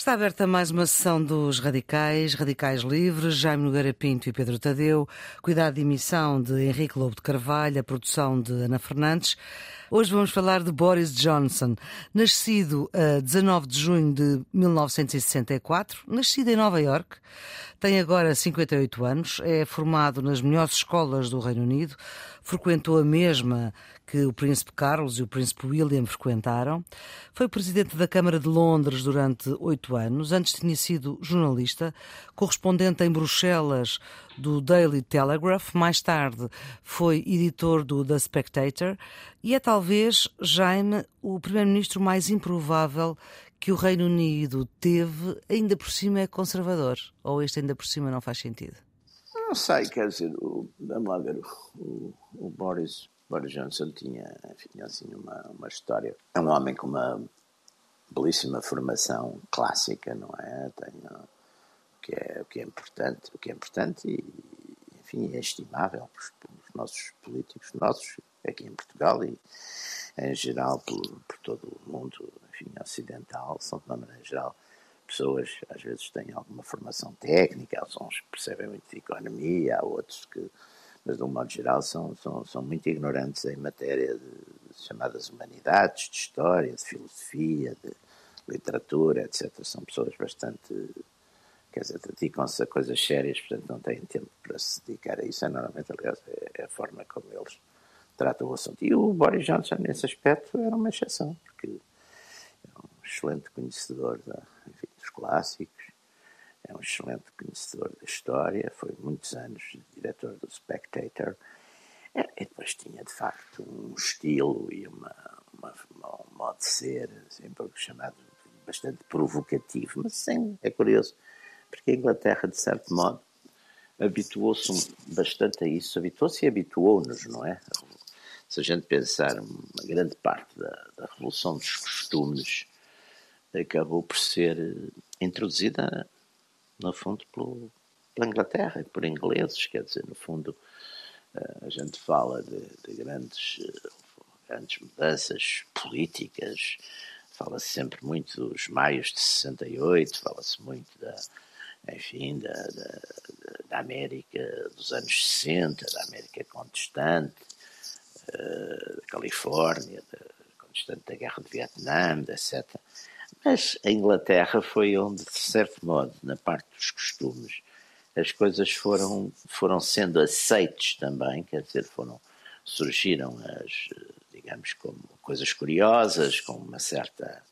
Está aberta mais uma sessão dos Radicais, Radicais Livres, Jaime Nogueira Pinto e Pedro Tadeu, cuidado de emissão de Henrique Lobo de Carvalho, a produção de Ana Fernandes. Hoje vamos falar de Boris Johnson, nascido a 19 de junho de 1964, nascido em Nova York, tem agora 58 anos, é formado nas melhores escolas do Reino Unido, frequentou a mesma que o Príncipe Carlos e o Príncipe William frequentaram. Foi presidente da Câmara de Londres durante oito anos. Antes tinha sido jornalista, correspondente em Bruxelas do Daily Telegraph. Mais tarde foi editor do The Spectator e é talvez, Jaime, o primeiro-ministro mais improvável que o Reino Unido teve, ainda por cima é conservador. Ou este ainda por cima não faz sentido? Não sei, quer dizer, o, vamos lá ver, o, o Boris Boris Johnson tinha, enfim, assim, uma, uma história. É um homem com uma belíssima formação clássica, não é? Tem o que é, o que é importante, o que é importante e, enfim, é estimável pelos nossos políticos, nossos aqui em Portugal e em geral por, por todo o mundo, enfim, ocidental, são de uma maneira geral pessoas às vezes têm alguma formação técnica, há uns que percebem muito de economia, há outros que mas de um modo geral são, são, são muito ignorantes em matéria de chamadas humanidades, de história, de filosofia, de literatura, etc. São pessoas bastante, quer dizer, dedicam-se a coisas sérias, portanto não têm tempo para se dedicar a isso. É normalmente, aliás, é, é a forma como eles tratam o assunto. E o Boris Johnson, nesse aspecto, era uma exceção, porque é um excelente conhecedor da, enfim, dos clássicos, é um excelente conhecedor da história, foi muitos anos diretor do Spectator, é, e depois tinha de facto um estilo e uma, uma, uma um modo de ser, sempre chamado bastante provocativo, mas sim, é curioso, porque a Inglaterra, de certo modo, habituou-se bastante a isso, habituou-se e habituou-nos, não é? Se a gente pensar, uma grande parte da, da Revolução dos Costumes acabou por ser introduzida no fundo, pelo, pela Inglaterra, por ingleses, quer dizer, no fundo, eh, a gente fala de, de grandes, eh, grandes mudanças políticas, fala-se sempre muito dos maios de 68, fala-se muito da, enfim, da, da, da, América dos anos 60, da América contestante, uh, da Califórnia, da, contestante da Guerra de Vietnã, etc. Mas a Inglaterra foi onde, de certo modo, na parte dos costumes, as coisas foram, foram sendo aceites também, quer dizer, foram, surgiram as, digamos, como coisas curiosas, com uma certa...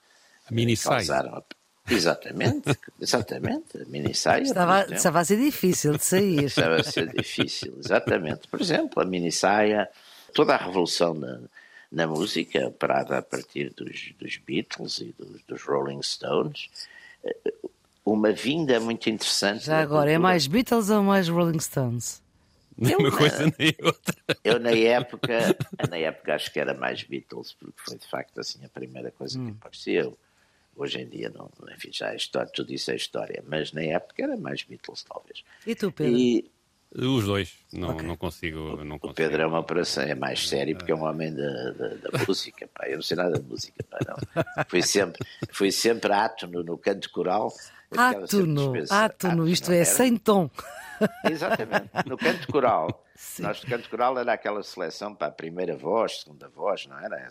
A mini saia. Exatamente, exatamente, a mini saia. Estava, estava a ser difícil de sair. Estava a ser difícil, exatamente. Por exemplo, a mini saia, toda a revolução na, na música, parada a partir dos, dos Beatles e dos, dos, Rolling Stones. Eh, uma vinda muito interessante. Já agora, é mais Beatles ou mais Rolling Stones? Nem uma coisa nem outra. Eu na época, na época acho que era mais Beatles, porque foi de facto assim a primeira coisa hum. que apareceu. Hoje em dia, não, enfim, já é história, tudo isso é história, mas na época era mais Beatles, talvez. E tu, Pedro? E, os dois, não, okay. não consigo. Não o Pedro é uma operação, é mais sério porque é um homem da, da, da música, pá. Eu não sei nada de música, pá, não. Fui sempre, fui sempre átono no canto coral. Átono, átono, isto é, era? sem tom. Exatamente, no canto coral. Sim. Nós, no canto coral, era aquela seleção para a primeira voz, segunda voz, não era?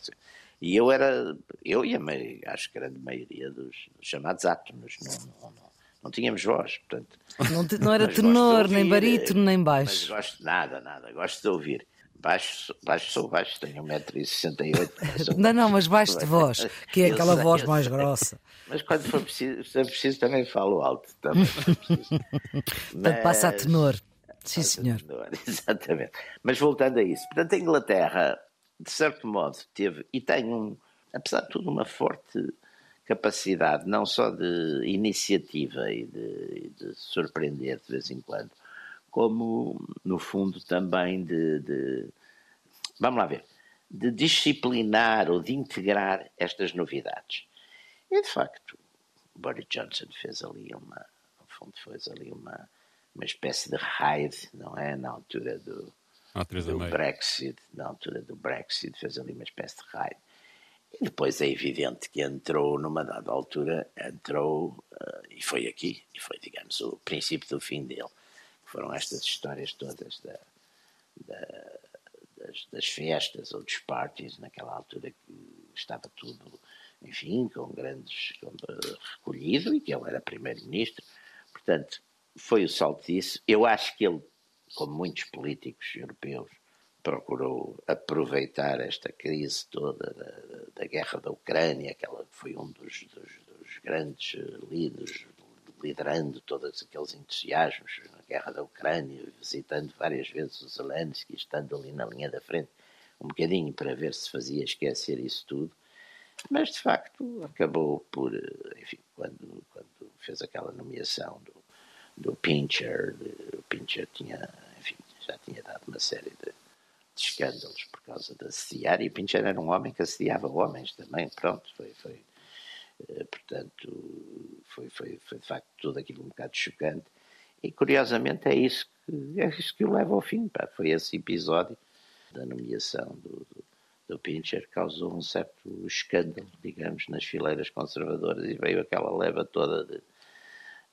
E eu era, eu e a meio, acho que a grande maioria dos, dos chamados átonos, não, não, não não tínhamos voz, portanto. Não, não era tenor, ouvir, nem barítono, nem baixo. Mas gosto nada, nada, gosto de ouvir. Baixo, baixo sou baixo, tenho 1,68m. não, não, mas baixo de voz, que é aquela sei, voz mais sei. grossa. Mas quando for preciso, se preciso também falo alto. Também mas, passa a tenor. Sim, senhor. Tenor, exatamente. Mas voltando a isso, portanto, a Inglaterra, de certo modo, teve e tem um, apesar de tudo, uma forte capacidade não só de iniciativa e de, de, surpreender de vez em quando, como, no fundo, também de, de, Vamos lá ver. De disciplinar ou de integrar estas novidades. E, de facto, Boris Johnson fez ali uma. No fundo, fez ali uma, uma espécie de raid, não é? Na altura do, do Brexit, na altura do Brexit, fez ali uma espécie de raid E depois é evidente que entrou, numa dada altura, entrou, uh, e foi aqui, e foi, digamos, o princípio do fim dele. Foram estas histórias todas da, da, das, das, festas ou dos parties, naquela altura que estava tudo, enfim, com grandes, com, uh, recolhido, e que ele era primeiro-ministro. Portanto, foi o salto disso. Eu acho que ele, como muitos políticos europeus, procurou aproveitar esta crise toda da, da guerra da Ucrânia, que ela foi um dos, dos, dos grandes eh, líderes, liderando todos aqueles entusiasmos na guerra da Ucrânia, visitando várias vezes os Zelensky, estando ali na linha da frente, um bocadinho para ver se fazia esquecer isso tudo. Mas, de facto, acabou por, eh, enfim, quando, quando fez aquela nomeação do, do Pincher, o Pincher tinha, enfim, já tinha dado uma série de de escândalos por causa de assediar, e Pincher era um homem que assediava homens também, pronto, foi, foi eh, portanto, foi, foi, foi de facto tudo aquilo um bocado chocante, e curiosamente é isso que, é isso que o leva ao fim, pá. foi esse episódio da nomeação do, do, do Pincher causou um certo escândalo, digamos, nas fileiras conservadoras, e veio aquela leva toda de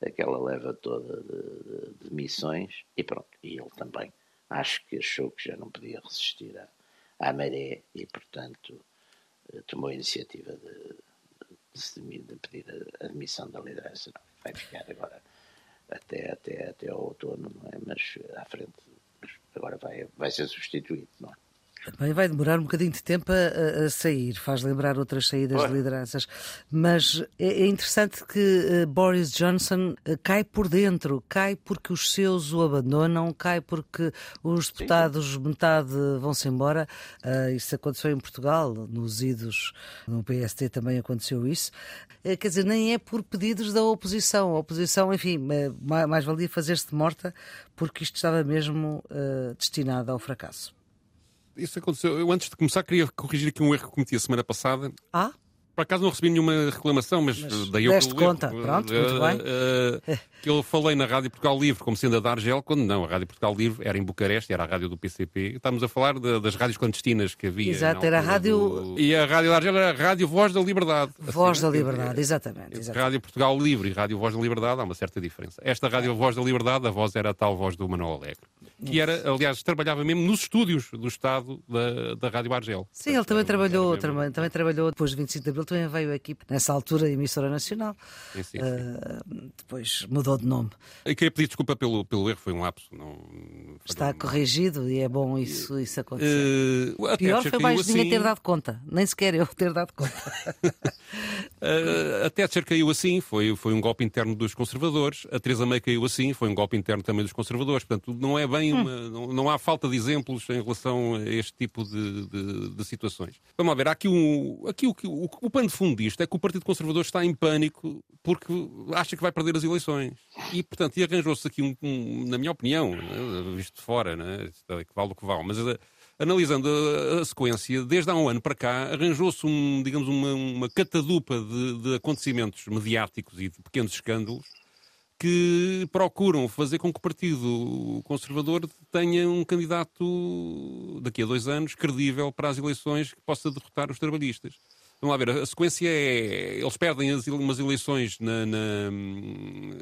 aquela leva toda de, de, de missões, e pronto, e ele também acho que achou que já não podia resistir à, à maré e, portanto, eh, tomou a iniciativa de, de, de pedir a admissão da liderança. Não, vai ficar agora até, até, até ao outono, não é? Mas à frente, mas agora vai, vai ser substituído, não é? Também vai demorar um bocadinho de tempo a, a sair, faz lembrar outras saídas de lideranças. Mas é, é interessante que uh, Boris Johnson uh, cai por dentro, cai porque os seus o abandonam, cai porque os deputados, Sim. metade vão-se embora. Uh, isso aconteceu em Portugal, nos idos, no PST também aconteceu isso. quer dizer, nem é por pedidos da oposição. A oposição, enfim, mais, mais valia fazer-se de morta porque isto estava mesmo destinado ao fracasso isso aconteceu. Eu, antes de começar, queria corrigir aqui um erro que cometi a semana passada. Ah? Por acaso não recebi nenhuma reclamação, mas, mas daí eu conta. Erro. Pronto, muito bem. Uh, que eu falei na Rádio Portugal Livre como sendo a da Argel, quando não, a Rádio Portugal Livre era em Bucareste, era a rádio do PCP. Estávamos a falar de, das rádios clandestinas que havia. Exato, era a rádio. Do... E a Rádio da Argel era a Rádio Voz da Liberdade. Voz assim, da Liberdade, exatamente, exatamente. Rádio Portugal Livre e Rádio Voz da Liberdade há uma certa diferença. Esta Rádio Voz da Liberdade, a voz era a tal voz do Manuel Alegre. Que era, aliás, trabalhava mesmo nos estúdios do Estado da, da Rádio Argel. Sim, ele também trabalhou, também, também trabalhou depois de 25 de Abril, também veio aqui nessa altura, emissora nacional. Sim, sim. Uh, depois mudou de nome. E queria pedir desculpa pelo, pelo erro, foi um lapso. Não, Está corrigido e é bom isso, isso acontecer. Uh, Pior foi mais assim... ninguém ter dado conta, nem sequer eu ter dado conta. uh, a Thatcher caiu assim, foi, foi um golpe interno dos conservadores. A Teresa May caiu assim, foi um golpe interno também dos conservadores. Portanto, não é bem hum. uma, não, não, há falta de exemplos em relação a este tipo de, de, de situações. Vamos lá ver, há aqui, um, aqui o, o, o pano de fundo disto é que o Partido Conservador está em pânico porque acha que vai perder as eleições. E, portanto, arranjou-se aqui, um, um, na minha opinião, né, visto de fora, né, é que vale o que vale, mas uh, analisando a, a, sequência, desde há um ano para cá, arranjou-se um, digamos, uma, uma catadupa de, de acontecimentos mediáticos e de pequenos escândalos que procuram fazer com que o Partido Conservador tenha um candidato daqui a dois anos credível para as eleições que possa derrotar os trabalhistas. Vamos lá ver, a sequência é. Eles perdem as, umas eleições na, na,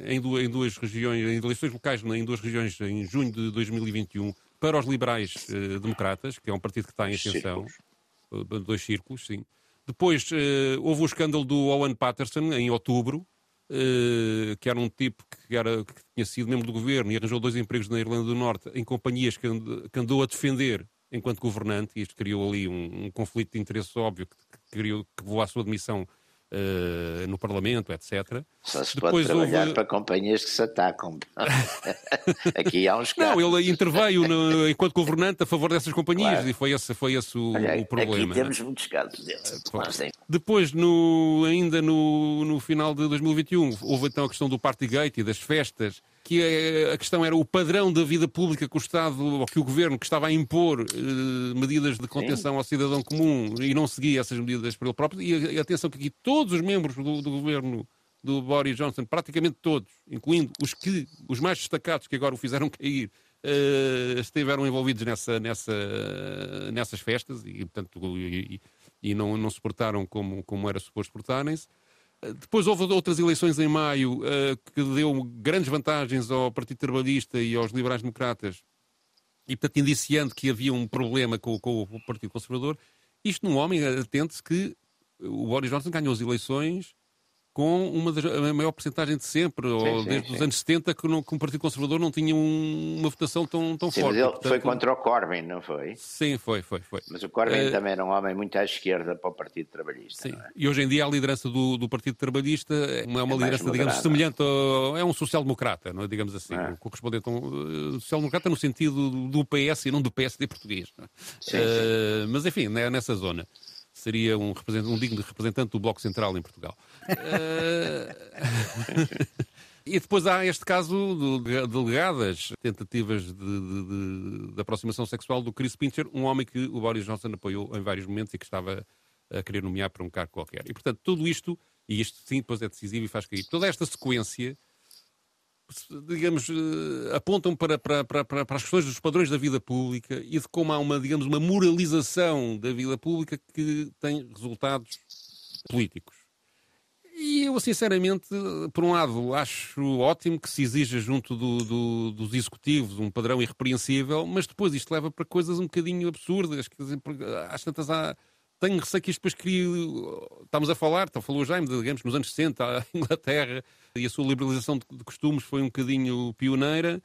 em, duas, em, duas, regiões, em eleições locais em duas regiões em junho de 2021 para os liberais eh, democratas, que é um partido que está em ascensão. Círculos. Dois círculos, sim. Depois eh, houve o escândalo do Owen Patterson em outubro, eh, que era um tipo que, era, que tinha sido membro do governo e arranjou dois empregos na Irlanda do Norte em companhias que, and, que andou a defender enquanto governante, e isto criou ali um, um conflito de interesse óbvio que, que, criou, que levou à sua demissão uh, no Parlamento, etc. Só se Depois pode trabalhar houve... para companhias que se atacam. Aqui há uns casos. Não, ele interveio no, enquanto governante a favor dessas companhias claro. e foi esse, foi esse o, Olha, o problema. Aqui temos muitos casos desses. Depois, no, ainda no, no final de 2021, houve então a questão do Partygate e das festas que a questão era o padrão da vida pública que o Estado ou que o Governo que estava a impor eh, medidas de contenção Sim. ao cidadão comum e não seguia essas medidas por ele próprio. E, atenção que aqui todos os membros do, do Governo do Boris Johnson, praticamente todos, incluindo os, que, os mais destacados que agora o fizeram cair, uh, estiveram envolvidos nessa, nessa, nessas festas e, portanto, e, e não, não se portaram como, como era suposto portarem-se. Depois houve outras eleições em maio uh, que deu grandes vantagens ao Partido Trabalhista e aos liberais-democratas e, portanto, indiciando que havia um problema com, com o Partido Conservador. Isto num homem, atente-se que o Boris Johnson ganhou as eleições com uma das, a maior porcentagem de sempre, sim, ou sim, desde sim. os anos 70, que, não, que o Partido Conservador não tinha um, uma votação tão, tão forte. Mas ele Portanto, foi contra o Corbyn, não foi? Sim, foi, foi, foi. Mas o Corbyn uh, também era um homem muito à esquerda para o Partido Trabalhista. Sim, é? e hoje em dia a liderança do, do Partido Trabalhista é uma, é uma é liderança, digamos, semelhante ao, é um social-democrata, não é? digamos assim, é. correspondente a um uh, social-democrata no sentido do PS e não do PSD português. É? Sim, uh, mas enfim, né, nessa zona seria um, um digno representante do Bloco Central em Portugal. uh... E depois há este caso de delegadas tentativas de, de, de, de, aproximação sexual do Chris Pincher, um homem que o Boris Johnson apoiou em vários momentos e que estava a querer nomear para um cargo qualquer. E, portanto, tudo isto, e isto sim depois é decisivo e faz cair, toda esta sequência digamos, eh, apontam para, para, para, para, as questões dos padrões da vida pública e de como há uma, digamos, uma moralização da vida pública que tem resultados políticos. E eu, sinceramente, por um lado, acho ótimo que se exija junto do, do, dos executivos um padrão irrepreensível, mas depois isto leva para coisas um bocadinho absurdas. Quer dizer, às tantas há tenho receio que isto depois crie. Estamos a falar, então falou Jaime, digamos, nos anos 60, a Inglaterra e a sua liberalização de costumes foi um bocadinho pioneira.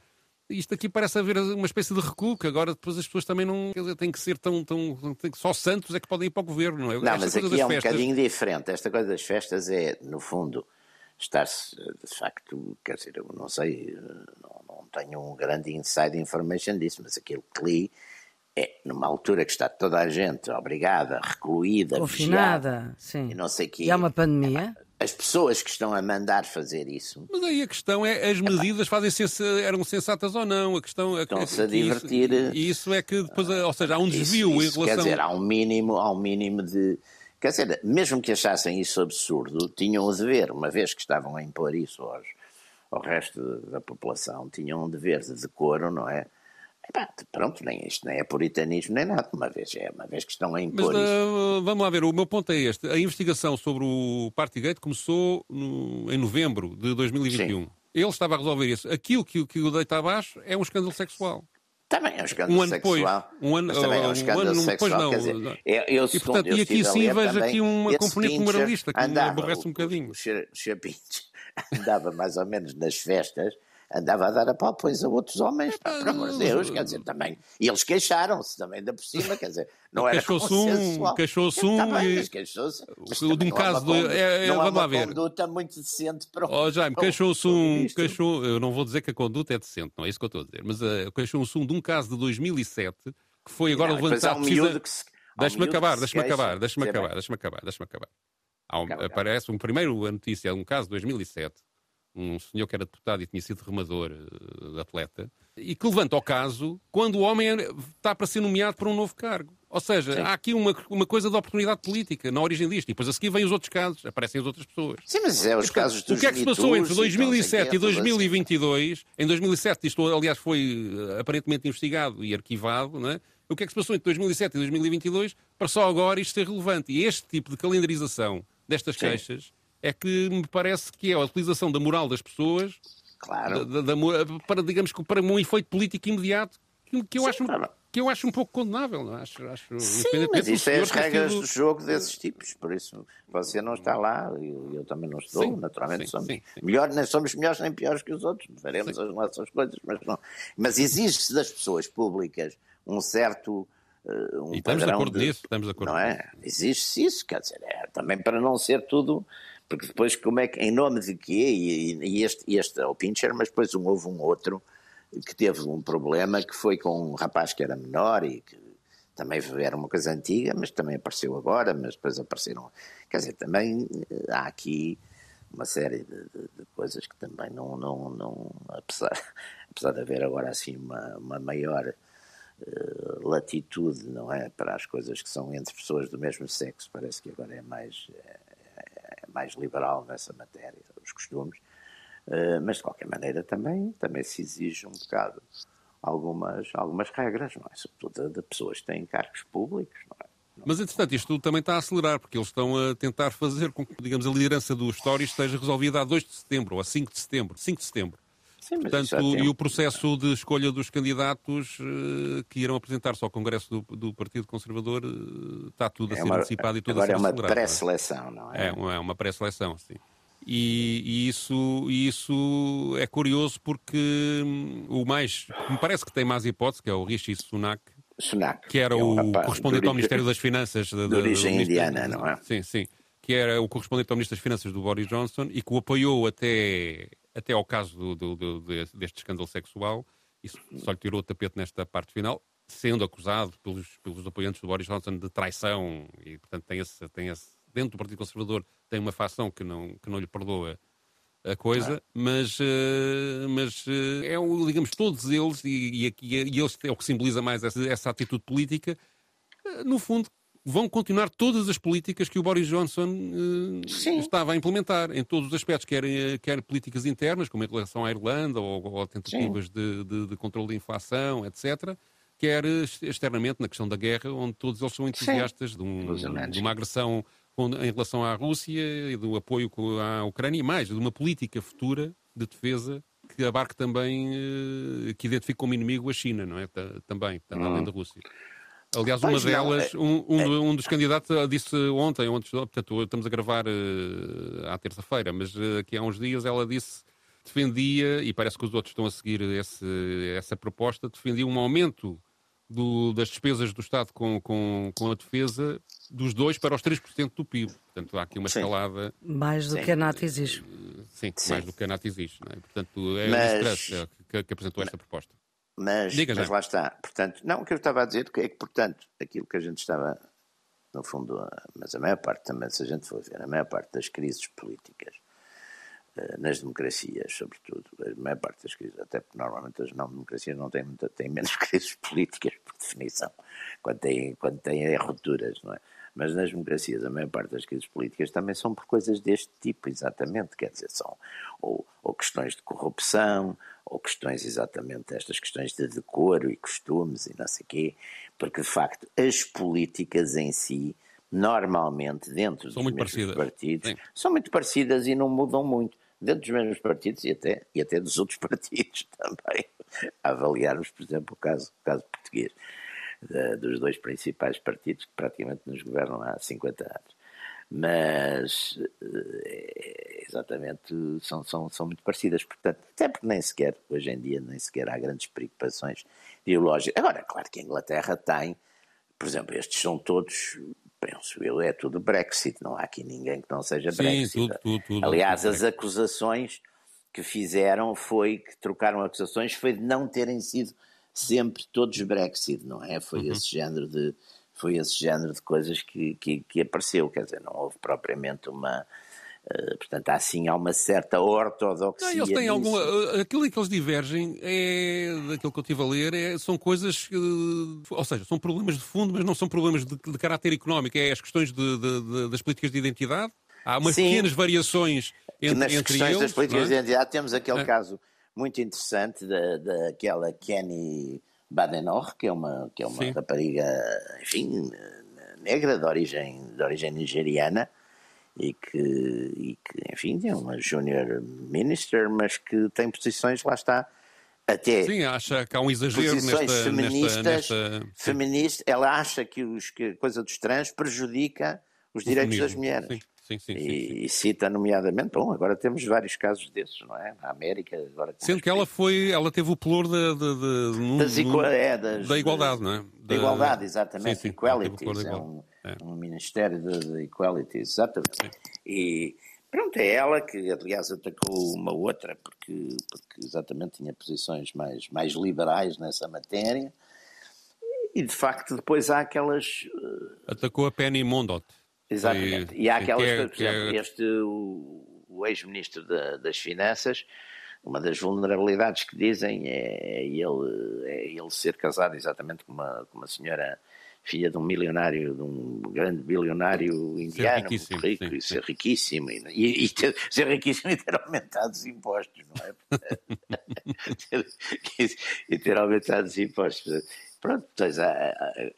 Isto aqui parece haver uma espécie de recuo, que agora depois as pessoas também não dizer, têm que ser tão, tão. Só santos é que podem ir para o governo, não é? Não, Esta mas aqui é um festas... bocadinho diferente. Esta coisa das festas é, no fundo, estar-se, de facto, quer dizer, eu não sei, não, não tenho um grande inside information disso, mas aquilo que li é numa altura que está toda a gente obrigada, recluída, confinada, vigiada, sim. E não sei que. E há uma pandemia. As pessoas que estão a mandar fazer isso. Mas aí a questão é as medidas fazem -se, eram sensatas ou não. A questão é estão-se a divertir. E isso, isso, é que depois, ou seja, há um desvio isso, isso, em relação. Quer dizer, há um mínimo, há um mínimo de. Quer dizer, mesmo que achassem isso absurdo, tinham o dever, uma vez que estavam a impor isso aos, ao resto da população, tinham um dever de decoro, não é? Epá, pronto, nem isto nem é puritanismo nem nada, uma vez, é uma vez que estão a impor Mas, uh, vamos lá ver, o meu ponto é este. A investigação sobre o Partygate começou no, em novembro de 2021. Sim. Ele estava a resolver isso. Aquilo que, que o deita abaixo é um escândalo sexual. Também é um escândalo um ano sexual. Depois, um ano, mas também é um escândalo um ano sexual. Depois, não. Quer dizer, eu, eu, e, portanto, eu e aqui sim vejo aqui uma componente moralista que andava, me aborrece um bocadinho. O, o andava mais ou menos nas festas andava a dar a a outros homens, pá, por amor de Deus, quer dizer, também. E eles queixaram-se também da por cima, quer dizer, não era queixou-se um, queixou-se um tá e... mas queixou-se. De um caso de... É, é, não vamos lá ver. conduta muito decente para o... Oh, Jaime, queixou-se um... Queixou, eu não vou dizer que a conduta é decente, não é isso que eu estou a dizer, mas uh, queixou-se um de um caso de 2007 que foi agora não, levantado... Um precisa... que se... Deixa-me acabar, deixa-me acabar, deixa-me acabar, deixa-me acabar, deixa-me acabar. Um, aparece um primeiro a notícia de um caso de 2007 um senhor que era deputado e tinha sido remador, uh, atleta, e que levanta o caso quando o homem está para ser nomeado para um novo cargo. Ou seja, Sim. há aqui uma, uma coisa de oportunidade política na origem disto. E depois a seguir vêm os outros casos, aparecem as outras pessoas. Sim, mas é os casos dos O que é que se passou entre 2007 e 2022? Em 2007, isto aliás foi uh, aparentemente investigado e arquivado, não é? O que é que se passou entre 2007 e 2022 para só agora isto ser relevante? E este tipo de calendarização destas Sim. queixas é que me parece que é a utilização da moral das pessoas claro. da, da, da, para, digamos, para um efeito político imediato que, que eu Sim, acho. Claro. Que eu acho um pouco condenável, não? É? acho, acho Sim, mas isso é as regras do jogo desses tipos, por isso você não está lá, eu, eu também não estou, sim, naturalmente sim, somos, sim, Melhor, nem somos melhores nem piores que os outros, veremos as nossas coisas, mas não. Mas exige-se das pessoas públicas um certo uh, um e estamos de acordo de, nisso, estamos de acordo não é? Exige-se isso, quer dizer, é, também para não ser tudo porque depois, como é que, em nome de quê? E, e este, este é o Pincher, mas depois um, houve um outro que teve um problema que foi com um rapaz que era menor e que também era uma coisa antiga, mas também apareceu agora, mas depois apareceram. Quer dizer, também eh, há aqui uma série de, de, de coisas que também não, não, não apesar, apesar de haver agora assim uma, uma maior uh, latitude, não é, para as coisas que são entre pessoas do mesmo sexo, parece que agora é mais, é, mais liberal nessa matéria, os costumes, uh, mas de qualquer maneira também, também se exige um bocado algumas, algumas regras, não é? Sobretudo de pessoas que têm cargos públicos, não é? Mas, entretanto, isto também está a acelerar, porque eles estão a tentar fazer com que, digamos, a liderança do Story esteja resolvida a 2 de setembro, ou a 5 de setembro. 5 de setembro. Sim, Portanto, e o processo de escolha dos candidatos uh, que irão apresentar-se ao Congresso do, do, Partido Conservador uh, está tudo a é ser uma, antecipado e tudo a ser Agora é uma pré-seleção, não é? É, uma, é uma pré-seleção, sim. E, e, isso, e isso é curioso porque hum, o mais, me parece que tem mais hipótese, que é o Rishi Sunak, Sunak que era é um o correspondente ao Ministério das Finanças. De, de origem indiana, não é? Sim, sim. Que era o correspondente ao Ministro das Finanças do Boris Johnson e que o apoiou até até ao caso do, do, do, deste escândalo sexual, isso só lhe tirou o tapete nesta parte final, sendo acusado pelos, pelos apoiantes do Boris Johnson de traição, e portanto tem esse, tem esse, dentro do Partido Conservador tem uma facção que não, que não lhe perdoa a coisa, mas, uh, mas uh, é o, digamos, todos eles, e, e, e, eles é o que simboliza mais essa, essa atitude política, uh, no fundo vão continuar todas as políticas que o Boris Johnson uh, estava a implementar, em todos os aspectos, quer, eh, quer políticas internas, como em relação à Irlanda, ou, ou tentativas de, de, de, controle da inflação, etc., quer externamente na questão da guerra, onde todos eles são entusiastas de, um, de, uma agressão em relação à Rússia e do apoio à Ucrânia, e mais, de uma política futura de defesa que abarque também, que identifique como inimigo a China, não é? Também, além hum. da Rússia. Aliás, uma delas, não, é, um, um, é, um, dos candidatos disse ontem, ontem portanto, estamos a gravar uh, à terça-feira, mas uh, aqui há uns dias ela disse, defendia, e parece que os outros estão a seguir esse, essa proposta, defendia um aumento do, das despesas do Estado com, com, com a defesa dos 2% para os 3% do PIB. Portanto, há aqui uma Sim. escalada. Mais do Sim. que a NATO exige. Sim, Sim, mais do que a NATO exige. É? Portanto, é mas... a que, que apresentou esta proposta. Mas, mas lá está. Portanto, não, o que eu estava a dizer é que, portanto, aquilo que a gente estava, no fundo, mas a maior parte também, se a gente for ver, a maior parte das crises políticas, eh, nas democracias, sobretudo, a maior parte das crises, até porque normalmente as não-democracias não têm, têm menos crises políticas, por definição, quando têm, quando têm rupturas, não é? Mas nas democracias, a maior parte das crises políticas também são por coisas deste tipo, exatamente. Quer dizer, são ou, ou questões de corrupção, ou questões exatamente estas questões de decoro e costumes e não sei quê, porque de facto as políticas em si, normalmente dentro são dos mesmos parecidas. partidos, Sim. são muito parecidas e não mudam muito. Dentro dos mesmos partidos e até, e até dos outros partidos também. A avaliarmos, por exemplo, o caso, o caso português dos dois principais partidos que praticamente nos governam há 50 anos. Mas é, exatamente são, são, são muito parecidas, portanto, até porque nem sequer, hoje em dia, nem sequer há grandes preocupações ideológicas. Agora, claro que a Inglaterra tem, por exemplo, estes são todos penso eu, é tudo Brexit. Não há aqui ninguém que não seja Sim, Brexit. Tudo, tudo, tudo, Aliás, as acusações que fizeram foi que trocaram acusações foi de não terem sido sempre todos Brexit, não é? Foi uhum. esse género de foi esse género de coisas que, que, que apareceu, quer dizer, não houve propriamente uma Uh, portanto, assim há uma certa ortodoxia. Não, eles têm algum, uh, aquilo que eles divergem é daquilo que eu estive a ler, é, são coisas, uh, ou seja, são problemas de fundo, mas não são problemas de, de caráter económico, é as questões de, de, das políticas de identidade. Há umas Sim, pequenas variações entre, nas entre questões eles, das políticas é? de identidade temos aquele é. caso muito interessante daquela Kenny Badenor, que é uma, que é uma rapariga, enfim, negra, de origem, de origem nigeriana, e que, e que, enfim, é uma junior minister, mas que tem posições, lá está, até Sim, acha que há um exagero posições nesta, feministas, nesta, nesta... feminista, ela acha que, os, que a coisa dos trans prejudica os direitos das mulheres. Sim. Sim, sim, e, e, cita nomeadamente, bom, agora temos vários casos desses, não é? Na América, agora Sendo que ela foi, ela teve o pelour de, de, de, igual, é, das, da igualdade, não é? Da, igualdade, exatamente. Sim, sim, Equalities, é um, é um Ministério de, de Equalities, exatamente. E pronto, é ela que, aliás, atacou uma outra, porque, porque exatamente tinha posições mais, mais liberais nessa matéria. E de facto, depois há aquelas. Atacou a Penny Mondot. Exatamente. E, e há aquelas, é, por exemplo, é... este, o, o ex-ministro da, das Finanças, uma das vulnerabilidades que dizem é, é ele, é ele ser casado exatamente com uma, com uma senhora filha de um milionário, de um grande bilionário indiano, muito rico, sim, e ser sim. riquíssimo, e, e ter, ser riquíssimo e ter aumentado os impostos, não é? e ter aumentado os impostos. Pronto, pois,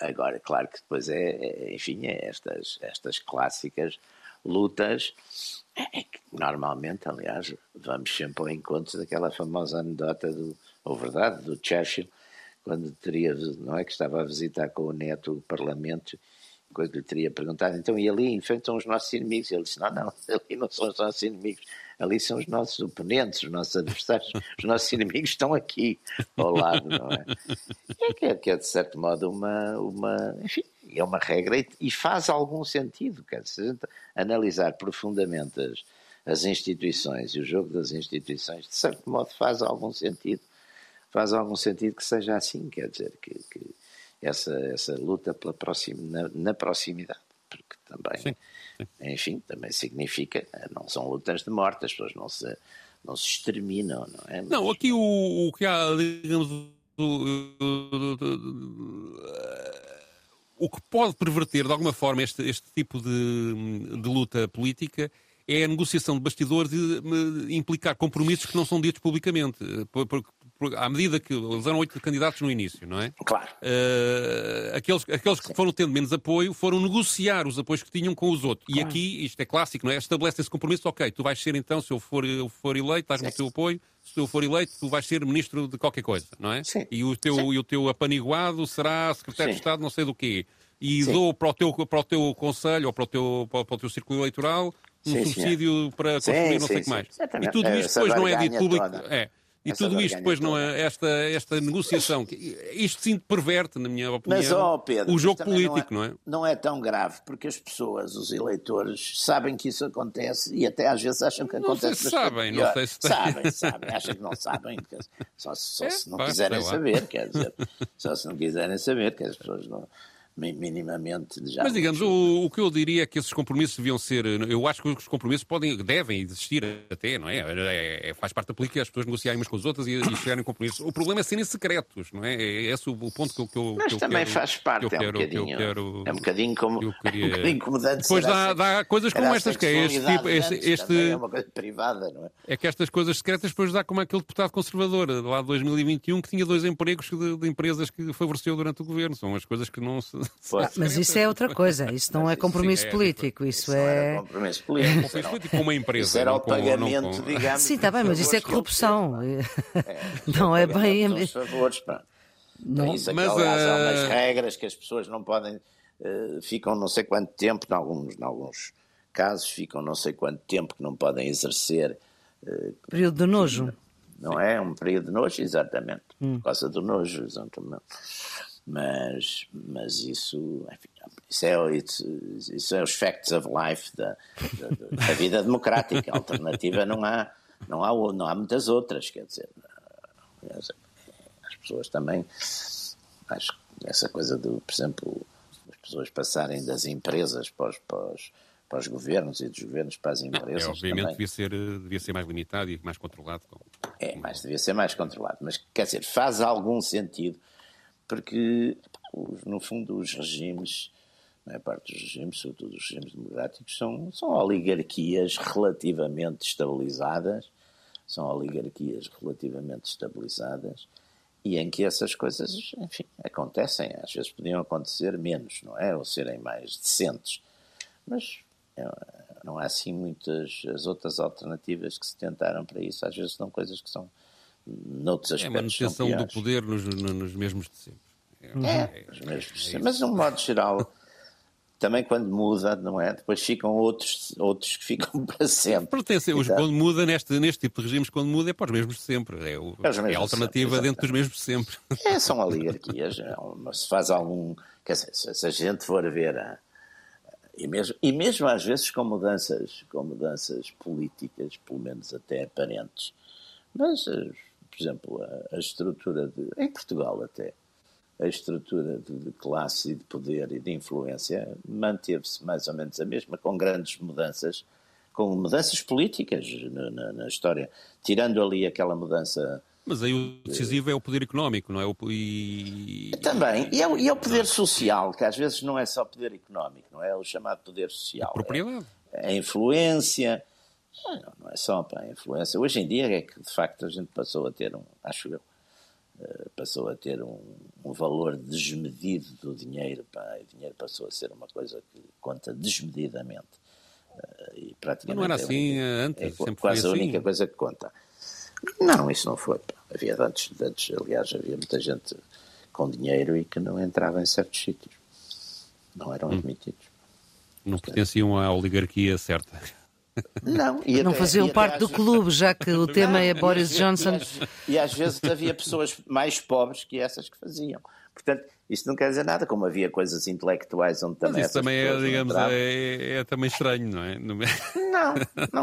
agora, claro que depois é, é, enfim, é estas, estas clássicas lutas é, é que normalmente, aliás, vamos sempre ao encontro daquela famosa anedota do, ou verdade, do Churchill, quando teria, não é que estava a visitar com o neto o Parlamento, quando lhe teria perguntado, então e ali enfrentam os nossos inimigos? Ele disse, não, não, ali não são os nossos inimigos, ali são os nossos oponentes, os nossos adversários, os nossos inimigos estão aqui, ao lado, não é? É que é, que é de certo modo uma, uma enfim, é uma regra e, e faz algum sentido, quer se a gente analisar profundamente as, as instituições e o jogo das instituições, de certo modo faz algum sentido, faz algum sentido que seja assim, quer dizer, que, que essa, essa luta pela proxim, na, na proximidade, porque também... Sim enfim, também significa, não são lutas de morte, as pessoas não se, não se exterminam, não é? Mas... Não, aqui o, o que há, digamos, o, que pode perverter de alguma forma este, este tipo de, de luta política é a negociação de bastidores e implicar compromissos que não são ditos publicamente. Porque à medida que eles eram oito candidatos no início, não é? Claro. Uh, aqueles aqueles que foram tendo menos apoio foram negociar os apoios que tinham com os outros. Claro. E aqui, isto é clássico, não é? Estabelece esse compromisso, ok, tu vais ser então, se eu for, eu for eleito, estás no teu apoio, se eu for eleito, tu vais ser ministro de qualquer coisa, não é? Sim. E o teu, Sim. E o teu apaniguado será secretário Sim. de Estado, não sei do quê. E Sim. dou para o, teu, para o teu conselho ou para o teu, para o teu círculo eleitoral um sim, subsídio para construir não sei o que mais. E tudo isto depois não é dito público. É, e tudo isto depois não é esta, esta negociação. Isto sim perverte, na minha opinião, mas, oh, Pedro, o jogo político, não é, não é? Não é tão grave, porque as pessoas, os eleitores, sabem que isso acontece e até às vezes acham que não acontece. Sei se sabem, não sei se tem... Sabem, sabem, acham que não sabem, só, só é, se não quiserem saber, quer dizer, só se não quiserem saber, que as pessoas não minimamente já. Mas digamos, o, o, que eu diria é que esses compromissos deviam ser. Eu acho que os compromissos podem, devem existir até, não é? é, é faz parte da política as pessoas negociarem umas com as outras e, e chegarem a compromissos. O problema é serem secretos, não é? É esse o, o ponto que eu, que eu Mas que eu também quero, faz parte, que eu quero, é um bocadinho. Quero, é um bocadinho como. Queria... É um bocadinho como antes Depois dá, dá coisas como estas, que é este tipo. Este, este, é uma coisa privada, não é? É que estas coisas secretas depois dá como aquele deputado conservador lá de 2021 que tinha dois empregos de, de empresas que favoreceu durante o governo. São as coisas que não se. Ah, mas isso é outra coisa, isso não é compromisso Sim, é, político, isso, é. compromisso político. É compromisso político com uma empresa. Isso era o pagamento, com... digamos. Sim, está bem, mas isso é corrupção. É, não é bem. Os favores, pá. Não, isso mas, uh... há umas regras que as pessoas não podem. Uh, ficam não sei quanto tempo, em alguns, em alguns casos, ficam não sei quanto tempo que não podem exercer. Uh, período de nojo. Não é? Um período de nojo, exatamente. Hum. Por causa do nojo, exatamente mas, mas isso, enfim, isso, é, isso, isso é os facts of life da, da, da vida democrática. A alternativa não há, não, há, não há muitas outras, quer dizer, as pessoas também, acho que essa coisa do, por exemplo, as pessoas passarem das empresas para os, para os, para os governos e dos governos para as empresas. Não, é, obviamente também. devia ser, devia ser mais limitado e mais controlado. É, mas devia ser mais controlado. Mas, quer dizer, faz algum sentido porque, no fundo, os regimes, a maior parte dos regimes, sobretudo os regimes democráticos, são, são oligarquias relativamente estabilizadas, são oligarquias relativamente estabilizadas e em que essas coisas, enfim, acontecem. Às vezes podiam acontecer menos, não é? Ou serem mais decentes. Mas é, não há assim muitas as outras alternativas que se tentaram para isso. Às vezes são coisas que são noutros aspectos. É a manutenção do poder nos, nos mesmos de sempre. É, é, é, mesmos. Mas, de um modo geral, também quando muda, não é? Depois ficam outros, outros que ficam para sempre. Pertence, então, quando muda, neste, neste tipo de regimes, quando muda, é para os mesmos de sempre. É, o, é, é a alternativa sempre, dentro dos mesmos de sempre. É, são oligarquias. se faz algum. Quer dizer, se a gente for ver. A, e mesmo, e mesmo às vezes com mudanças, com mudanças políticas, pelo menos até aparentes. Mas por exemplo, a, a estrutura de. em Portugal até, a estrutura de, de, classe e de poder e de influência manteve-se mais ou menos a mesma, com grandes mudanças, com mudanças políticas na, na, na história, tirando ali aquela mudança. Mas aí o decisivo é o poder económico, não é? O, e... Também, e é, o, e é o poder social, que às vezes não é só poder económico, não é? O chamado poder social. A propriedade. É a influência, não, não é só para a influência. Hoje em dia é que, de facto, a gente passou a ter um, acho eu, uh, passou a ter um, um, valor desmedido do dinheiro, pá, o dinheiro passou a ser uma coisa que conta desmedidamente. Uh, e praticamente não era é assim única, antes, é sempre quase foi a assim. única coisa que conta. Não, isso não foi. Pá. Havia antes, antes, aliás, havia muita gente com dinheiro e que não entrava em certos sítios. Não eram Hum. admitidos. Não pertenciam à oligarquia certa. Não, e Não até- faziam e até parte do às- clube, já que o tema é Não, Boris e às- Johnson. E às, e às vezes havia pessoas mais pobres que essas que faziam. Portanto, isto não quer dizer nada, como havia coisas intelectuais onde também Mas isso também é, digamos, entravam. é, é também estranho, não é? Não é? Não,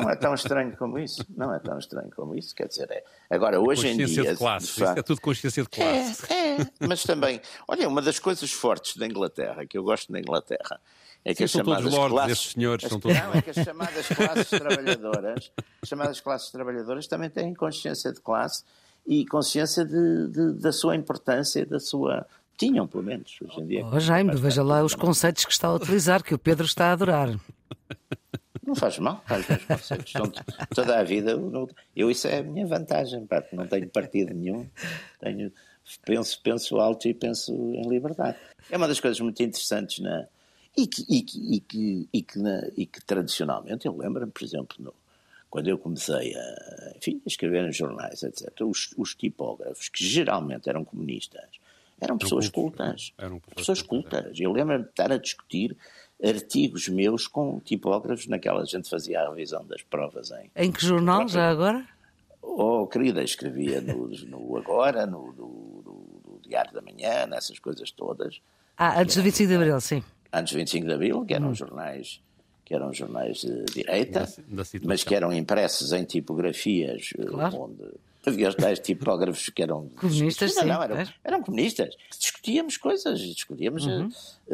não é tão estranho como isso. Não é tão estranho como isso. Quer dizer, é. Agora, hoje em Consciência dia. de classe. de Isso é facto- tudo consciência de classe. É, é, mas também, olha, uma das coisas fortes da Inglaterra, que eu gosto da Inglaterra, é que Sim, as são todos chamadas lords, classes, esses senhores, as, são todos não, é que as chamadas classes trabalhadoras, as chamadas classes trabalhadoras também têm consciência de classe e consciência de, de- da sua importância, da sua tinham pelo menos hoje em dia. Oh, Jaime, veja lá os conceitos que está a utilizar, que o Pedro está a adorar. Não faz mal, faz bons conceitos. Então, toda a vida, eu, isso é a minha vantagem, pá, não tenho partido nenhum, tenho, penso, penso alto e penso em liberdade. É uma das coisas muito interessantes na, e, que, e, que, e, que, e, que, na- e que tradicionalmente, eu lembro-me, por exemplo, no- quando eu comecei a, enfim, a escrever nos jornais, etc., os, os tipógrafos, que geralmente eram comunistas, eram pessoas cultos, cultas. eram pessoas cultas. Eu lembro-me de estar a discutir artigos meus com tipógrafos naquela a gente fazia a revisão das provas em. Em que jornal, já agora? Oh, querida, escrevia no, no Agora, no, no- no- no Diário da Manhã, nessas coisas todas, Ah, antes do 25 de Abril, sim. Antes do 25 de Abril, que eram jornais que eram jornais de direita, Da- da mas que eram impressos em tipografias eh, Claro. onde havia os tais tipógrafos que eram Comunistas, não, sim, não, eram, eram comunistas. Discutíamos coisas, discutíamos Uhum. eh,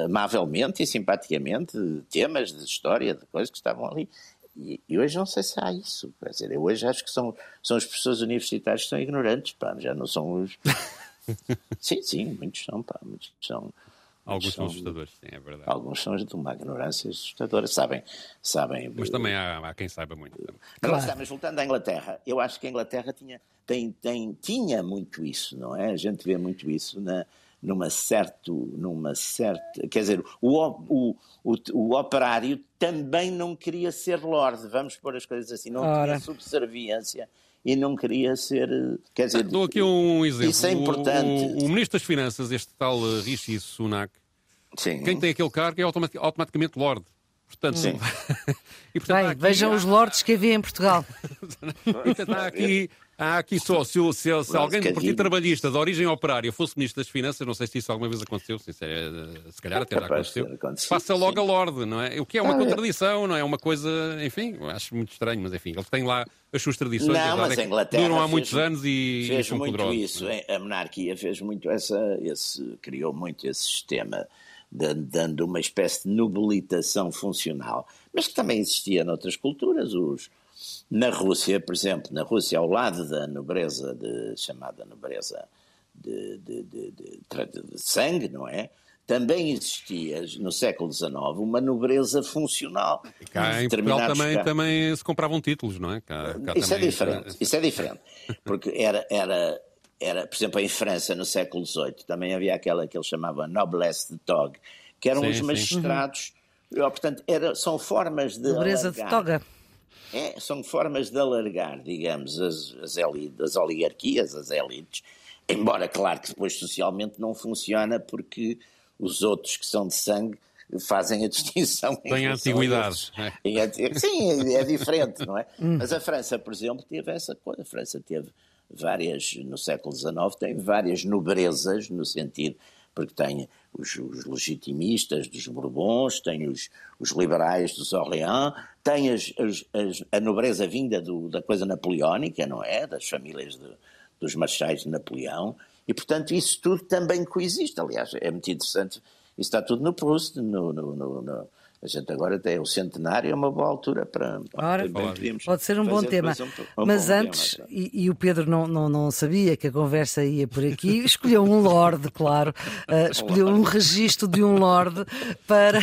eh, amavelmente e simpaticamente temas de história, de coisas que estavam ali. E, e hoje não sei se há isso. Quer dizer, eu hoje acho que são, são os professores universitários que são ignorantes, pá, já não são os. sim, sim, muitos são, pá, muitos são. Alguns são assustadores, sim, é verdade. Alguns são de uma ignorância assustadora, sabem, sabem. Mas também há, há quem saiba muito. também. Mas, voltando à Inglaterra, eu acho que a Inglaterra tinha, tem, tem, tinha muito isso, não é? A gente vê muito isso na, numa certo, numa certa, quer dizer, o, o, o, o operário também não queria ser lord, vamos pôr as coisas assim, não Ora. queria subserviência e não queria ser, quer dizer, Dou aqui um exemplo. Isso é importante. O, o, o Ministro das Finanças, este tal eh, Rishi Sunak, sim, quem tem aquele cargo é automati- automaticamente Lord. Portanto, Sim. e, portanto, há Bem, aqui- vejam os lordes que havia em Portugal. Portanto, há aqui, há aqui só, se, se, se alguém do Partido. Trabalhista de origem operária fosse Ministro das Finanças, não sei se isso alguma vez aconteceu, se, é, se calhar até já aconteceu, passa logo sim. a Lorde, não é? O que é uma Ah, é. contradição, não é? Uma coisa, enfim, acho muito estranho, mas enfim, ele tem lá as suas tradições, Não, mas é a Inglaterra duram há fez- muitos anos e, e fez são muito poderosos. isso, a monarquia fez muito essa, esse, criou muito esse sistema, dando uma espécie de nobilitação funcional, mas que também existia noutras culturas. Os, na Rússia, por exemplo, na Rússia, ao lado da nobreza, de, chamada nobreza de, de, de, de, sangue, não é? Também existia, no século XIX, uma nobreza funcional. E Cá em Portugal também, também se compravam títulos, não é? Cá, cá isso é diferente, isso é diferente. Porque era, era, era, por exemplo, em França, no século XVIII, também havia aquela que eles chamavam noblesse de toga, que eram Sim, os sim. magistrados. Portanto, era, são formas de. Nobreza de toga. é, são formas de alargar, digamos, as, as, eli- as oligarquias, as elites, embora, claro, que depois socialmente não funciona porque os outros que são de sangue fazem a distinção. em Tem a relação a antiguidade, esses. é. E é- Sim, é diferente, não é? Mas a França, por exemplo, teve essa coisa. A França teve várias, no século XIX, tem várias nobrezas, no sentido, porque tem os, os legitimistas dos Bourbons, tem os, os liberais dos Orléans, tem as- as- as- a nobreza vinda do- da coisa napoleónica, não é? Das famílias de- dos marchais de Napoleão, e portanto isso tudo também coexiste. Aliás, é muito interessante, isso está tudo no Proust, no, no- no- no- A gente agora tem o centenário, é uma boa altura para. Ora, pode ser um bom tema. Um, um Mas bom antes, tema, e, e, o Pedro não, não, não sabia que a conversa ia por aqui, escolheu um Lorde, claro, uh, escolheu um, um registro de um Lorde para.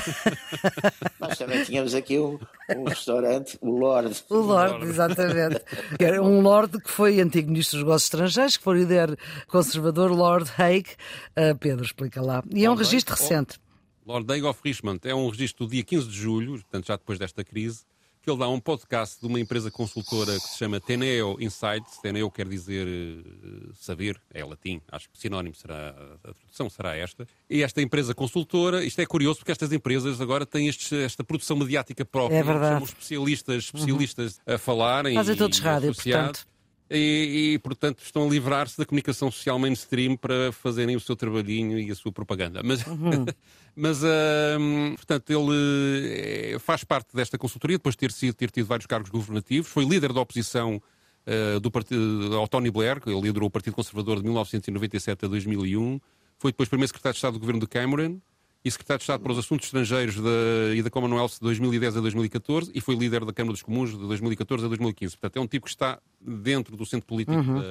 Nós também tínhamos aqui um, um restaurante, o Lorde. O Lorde, exatamente. Era um Lorde que foi antigo ministro dos Negócios Estrangeiros, que foi líder conservador, Lord Haig. Uh, Pedro, explica lá. E é um registro recente. Lord Haig of Richmond é um registro do dia 15 de julho, portanto já depois desta crise, que ele dá um podcast de uma empresa consultora que se chama Teneo Insights. Teneo quer dizer uh, saber, é latim, acho que sinónimo será, a tradução será esta. E esta empresa consultora, isto é curioso porque estas empresas agora têm estes, esta produção mediática própria. É verdade. Chamam especialistas, especialistas uhum. a falarem. Fazem todos rádio, portanto. E, e, portanto, estão a livrar-se da comunicação social mainstream para fazerem o seu trabalhinho e a sua propaganda. Mas, uhum. mas uh, portanto, ele eh, faz parte desta consultoria, depois de ter, sido, ter tido vários cargos governativos, foi líder da oposição uh, do partido, ao Tony Blair, ele liderou o Partido Conservador de 1997 a 2001, foi depois primeiro secretário de Estado do governo de Cameron, e secretário de Estado para os Assuntos Estrangeiros da, e da Commonwealth de 2010 a 2014 e foi líder da Câmara dos Comuns de 2014 a 2015. Portanto, é um tipo que está dentro do centro político uhum.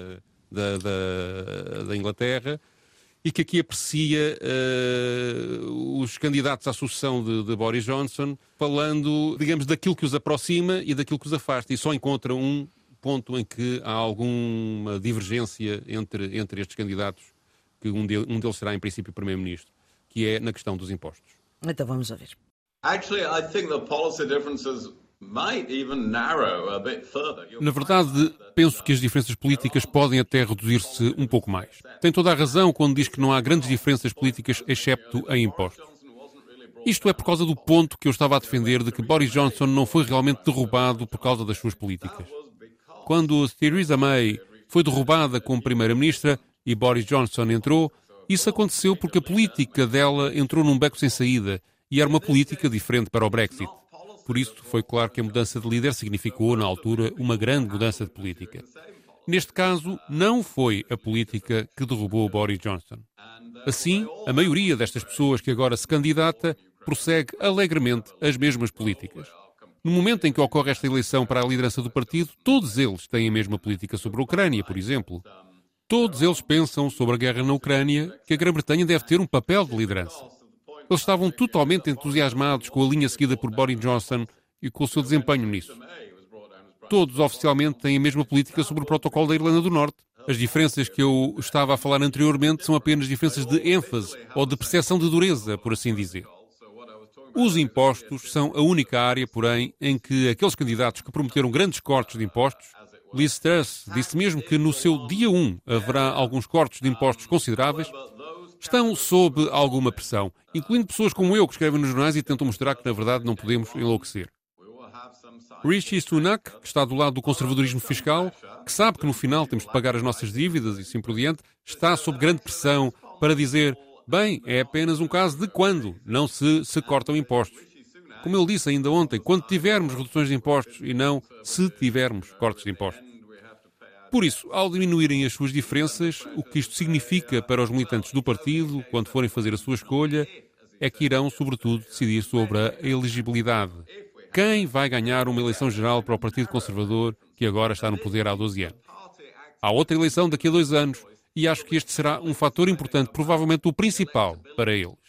da, da, da, Inglaterra e que aqui aprecia uh, os candidatos à sucessão de, de, Boris Johnson, falando, digamos, daquilo que os aproxima e daquilo que os afasta, e só encontra um ponto em que há alguma divergência entre, entre estes candidatos, que um, de, um deles será, em princípio, Primeiro-Ministro que é na questão dos impostos. Então vamos ouvir. Actually, I think the policy differences na verdade, penso que as diferenças políticas podem até reduzir-se um pouco mais. Tem toda a razão quando diz que não há grandes diferenças políticas, excepto em impostos. Isto é por causa do ponto que eu estava a defender de que Boris Johnson não foi realmente derrubado por causa das suas políticas. Quando Theresa May foi derrubada como Primeira-Ministra e Boris Johnson entrou, isso aconteceu porque a política dela entrou num beco sem saída e era uma política diferente para o Brexit. Por isso, foi claro que a mudança de líder significou, na altura, uma grande mudança de política. Neste caso, não foi a política que derrubou Boris Johnson. Assim, a maioria destas pessoas que agora se candidata prossegue alegremente as mesmas políticas. No momento em que ocorre esta eleição para a liderança do partido, todos eles têm a mesma política sobre a Ucrânia, por exemplo. Todos eles pensam sobre a guerra na Ucrânia que a Grã-Bretanha deve ter um papel de liderança. Eles estavam totalmente entusiasmados com a linha seguida por Boris Johnson e com o seu desempenho nisso. Todos oficialmente têm a mesma política sobre o protocolo da Irlanda do Norte. As diferenças que eu estava a falar anteriormente são apenas diferenças de ênfase ou de percepção de dureza, por assim dizer. Os impostos são a única área, porém, em que aqueles candidatos que prometeram grandes cortes de impostos Liz Truss disse mesmo que no seu dia 1 haverá alguns cortes de impostos consideráveis, estão sob alguma pressão, incluindo pessoas como eu que escrevem nos jornais e tentam mostrar que, na verdade, não podemos enlouquecer. Rishi Sunak, que está do lado do conservadorismo fiscal, que sabe que no final temos de pagar as nossas dívidas e assim por diante, está sob grande pressão para dizer: bem, é apenas um caso de quando não se, se cortam impostos. Como ele disse ainda ontem, quando tivermos reduções de impostos e não se tivermos cortes de impostos. Por isso, ao diminuírem as suas diferenças, o que isto significa para os militantes do partido, quando forem fazer a sua escolha, é que irão, sobretudo, decidir sobre a elegibilidade. Quem vai ganhar uma eleição geral para o Partido Conservador, que agora está no poder há 12 anos? Há outra eleição daqui a dois anos, e acho que este será um fator importante, provavelmente o principal, para eles.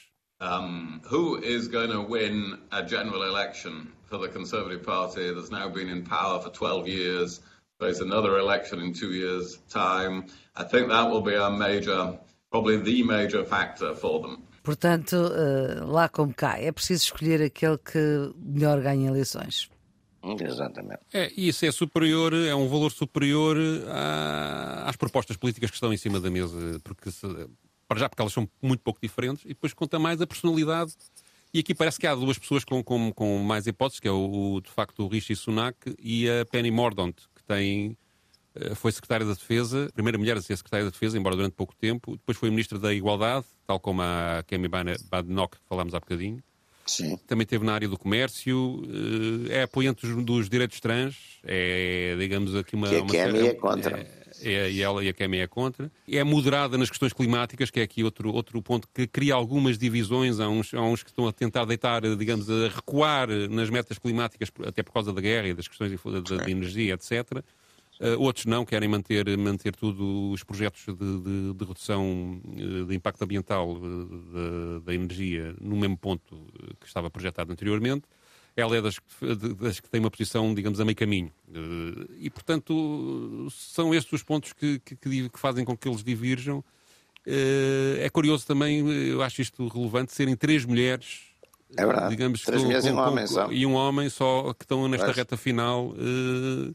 Um, who is going to win a general election for the Conservative Party that's now been in power for 12 years, There's another election in two years' time? I think that will be a major, probably the major factor for them. Portanto, uh, lá como cá, é preciso escolher aquele que melhor ganha eleições. Exatamente. É, isso é superior, é um valor superior às propostas políticas que estão em cima da mesa, porque se, para já porque elas são muito pouco diferentes, e depois conta mais a personalidade. E aqui parece que há duas pessoas com, com, com mais hipóteses, que é o, de facto o Rishi Sunak e a Penny Mordaunt, que tem, eh, foi secretária da Defesa, primeira mulher a ser secretária da Defesa, embora durante pouco tempo, depois foi ministra da Igualdade, tal como a Kemi Badenoch, que falámos há bocadinho. Sim. Também teve na área do comércio, eh, é apoiante dos, dos direitos trans, é, digamos, aqui uma... Que a Kemi é contra. É, é, e ela e a QME é contra. É moderada nas questões climáticas, que é aqui outro, outro ponto que cria algumas divisões. Há uns, há uns que estão a tentar deitar, digamos, a recuar nas metas climáticas, até por causa da guerra e das questões de, de, de energia, etc. Uh, outros não, querem manter, manter tudo os projetos de, de, de redução uh, de impacto ambiental uh, da energia no mesmo ponto que estava projetado anteriormente. Ela é das, das, que tem uma posição, digamos, a meio caminho. E, portanto, são estes os pontos que, que, que fazem com que eles divirjam. É curioso também, eu acho isto relevante, serem três mulheres é verdade. Digamos, Três mulheres e um homem só. E um homem só que estão nesta Mas... reta final. Uh,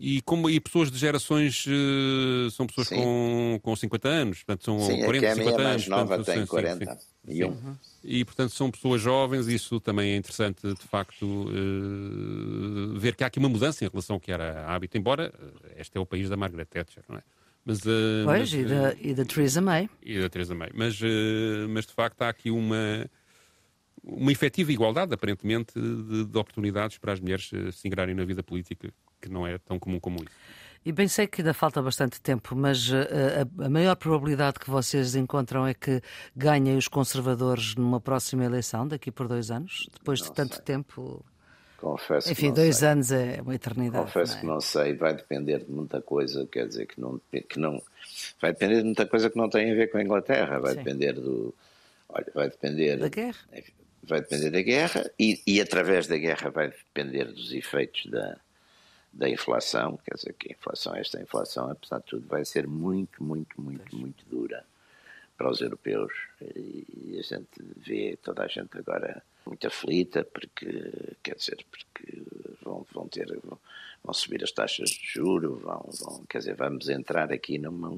e, como, e pessoas de gerações uh, são pessoas com, com 50 anos, portanto são sim, 40, a 50 é mais anos. nova portanto, tem sim, 40 e um. E portanto são pessoas jovens, e isso também é interessante de facto uh, ver que há aqui uma mudança em relação ao que era hábito, embora este é o país da Margaret Thatcher, não é? Mas, uh, pois, mas, e, da, e da Theresa May. E da Theresa May. Mas, mas de facto há aqui uma uma efetiva igualdade, aparentemente, de, de, oportunidades para as mulheres se integrarem na vida política, que não é tão comum como isso. E bem sei que ainda falta bastante tempo, mas eh, a, a, maior probabilidade que vocês encontram é que ganhem os conservadores numa próxima eleição, daqui por dois anos, depois não de tanto sei. tempo. Confesso Enfim, dois sei. anos é uma eternidade. Confesso não é? que não sei, vai depender de muita coisa, quer dizer que não, que não. Vai depender de muita coisa que não tem a ver com a Inglaterra, vai Sim. depender do. Olha, vai depender. Da guerra? Vai depender da guerra e, e através da guerra vai depender dos efeitos da da inflação, quer dizer que a inflação, esta inflação, apesar de tudo, vai ser muito, muito, muito, muito dura para os europeus e a gente vê toda a gente agora muito aflita porque, quer dizer, porque vão, vão ter, vão, vão subir as taxas de juros, vão, vão, quer dizer, vamos entrar aqui numa,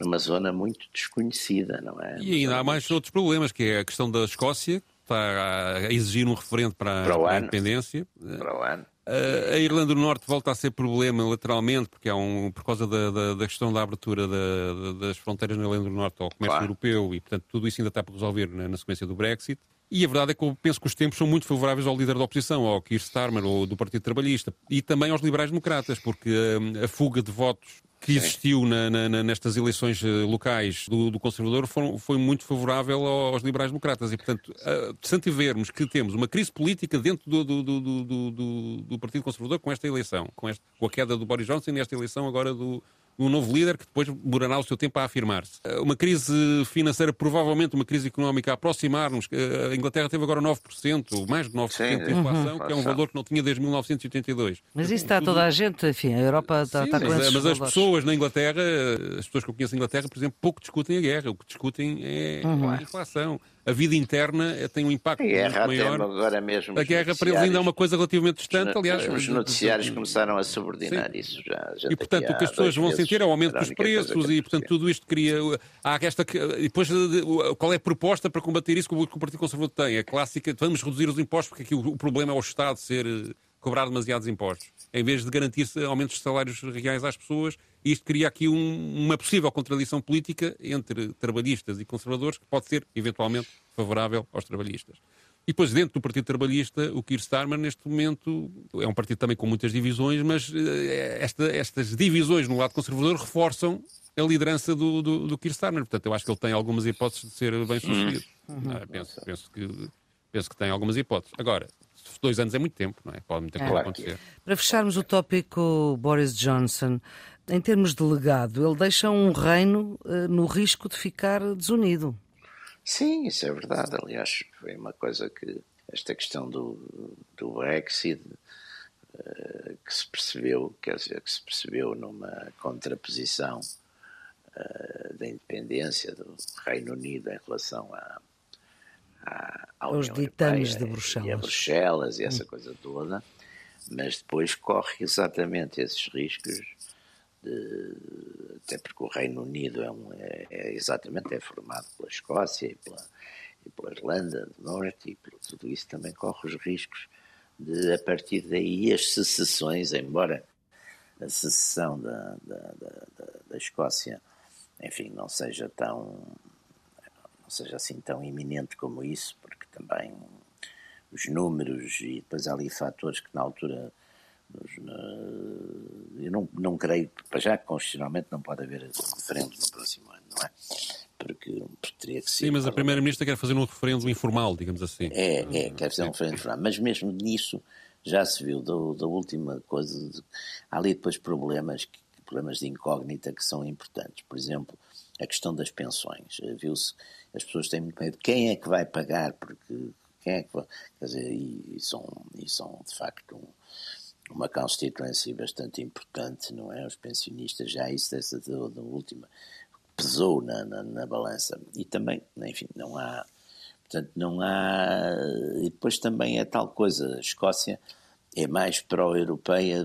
numa zona muito desconhecida, não é? E ainda há mais outros problemas, que é a questão da Escócia, que está a exigir um referente para, para, para a independência. Para o ano. Uh, a Irlanda do Norte volta a ser problema lateralmente, porque é um, por causa da, da, da questão da abertura da, das fronteiras na Irlanda do Norte ao comércio claro. europeu e, portanto, tudo isso ainda está para resolver na, na, sequência do Brexit. E a verdade é que eu penso que os tempos são muito favoráveis ao líder da oposição, ao Keir Starmer, ou do Partido Trabalhista, e também aos liberais-democratas, porque a, a fuga de votos que existiu na, na, nestas eleições eh, locais do, do Conservador foi, foi, muito favorável aos liberais-democratas. E, portanto, uh, se antivermos que temos uma crise política dentro do, do, do, do Partido Conservador com esta eleição, com, este, com a queda do Boris Johnson e esta eleição agora do, um novo líder que depois demorará o seu tempo a afirmar-se. Eh, uma crise financeira, provavelmente uma crise económica a aproximar-nos. Eh, a Inglaterra teve agora 9%, mais de 9% Sim, de inflação, uhum. que é um valor que não tinha desde 1982. Mas isso está toda a gente, enfim, a Europa está, Sim, está com mas, esses mas as pessoas na Inglaterra, as pessoas que eu conheço na Inglaterra, por exemplo, pouco discutem a guerra. O que discutem é uhum. a inflação a vida interna tem um impacto guerra muito maior. Agora mesmo a guerra para eles ainda é uma coisa relativamente distante, aliás. Os noticiários começaram a subordinar Sim. isso já. já e portanto o que as pessoas vão sentir é o aumento dos preços e portanto tudo isto cria. Há esta. E depois qual é a proposta para combater isso que o Partido Conservador tem? A clássica, vamos reduzir os impostos porque aqui o problema é o Estado ser eh, cobrar demasiados impostos, em vez de garantir aumentos de salários reais às pessoas. Isto cria aqui um, uma possível contradição política entre trabalhistas e conservadores que pode ser, eventualmente, favorável aos trabalhistas. E depois, dentro do Partido Trabalhista, o Keir Starmer, neste momento, é um partido também com muitas divisões, mas eh, esta, estas divisões no lado conservador reforçam a liderança do, do, do Keir Starmer. Portanto, eu acho que ele tem algumas hipóteses de ser bem sucedido. Uhum. Ah, penso, penso, que, penso que tem algumas hipóteses. Agora, dois anos é muito tempo, não é? Pode muita coisa é. acontecer. Para fecharmos o tópico Boris Johnson, em termos de legado, ele deixa um reino uh, no risco de ficar desunido. Sim, isso é verdade. Aliás, foi uma coisa que esta questão do, do Brexit uh, que se percebeu, quer dizer, que se percebeu numa contraposição uh, da independência do Reino Unido em relação a aos ditames de Bruxelas. E a Bruxelas e essa coisa toda, mas depois corre exatamente esses riscos, de, até porque o Reino Unido é, um, é, é, exatamente é formado pela Escócia e pela, e pela Irlanda do Norte e por tudo isso também corre os riscos de, a partir daí, as secessões, embora a secessão da, da, da, da Escócia, enfim, não seja tão não seja assim tão iminente como isso, porque também os números e depois há ali fatores que na altura eu não, não creio, para já constitucionalmente não pode haver referendo no próximo ano, não é? Porque, teria que ser. Sim, mas a Primeira-Ministra quer fazer um referendo informal, digamos assim. É, é, quer fazer um referendo informal. Mas mesmo nisso já se viu da, da última coisa. De, há ali depois problemas, problemas de incógnita que são importantes. Por exemplo, a questão das pensões. Viu-se, as pessoas têm muito medo. Quem é que vai pagar? Porque quem é que vai. Quer dizer, e, e são, e são de facto um, uma constituência bastante importante, não é? Os pensionistas, já isso dessa da, da última, pesou na, na, na, balança. E também, enfim, não há. Portanto, não há. E depois também é tal coisa, a Escócia é mais pró-europeia,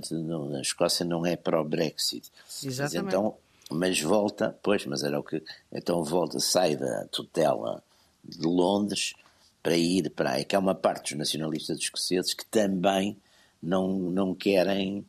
a Escócia não é pró-Brexit. Exatamente. Mas então, mas volta, pois, mas era o que. Então volta, sai da tutela de Londres para ir para aí, que é uma parte dos nacionalistas escoceses que também não, não querem,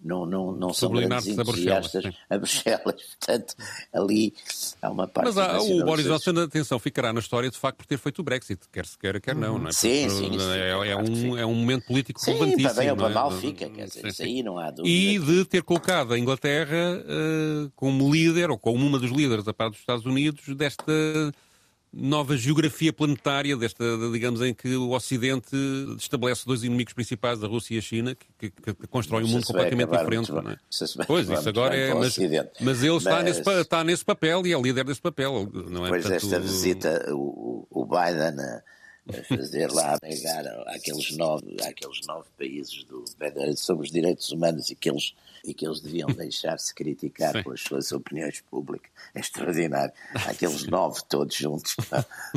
não, não, não são grandes entusiastas a Bruxelas. Portanto, ali há uma parte... Mas há, o Boris Johnson, atenção, ficará na história de facto por ter feito o Brexit, quer se queira, quer não. não é? Sim, sim, sim, é, é, um, é um momento político sim, relevantíssimo. Para bem ou para é? mal fica, quer dizer, isso aí não há dúvida. E de ter colocado a Inglaterra uh, como líder, ou como uma dos líderes da parte dos Estados Unidos, desta nova geografia planetária, desta, digamos, em que o Ocidente estabelece dois inimigos principais, a Rússia e a China, que, que, que constroem um mundo completamente diferente. Não é? Pois, isso agora é. Mas, mas ele está, mas... Nesse, está nesse papel e é líder desse papel. Não é? Depois Portanto, desta visita, o, o Biden a fazer lá a negar àqueles nove, àqueles nove países do, sobre os direitos humanos e que eles, e que eles deviam deixar-se criticar Sim. pelas suas opiniões públicas. É extraordinário. Aqueles nove todos juntos,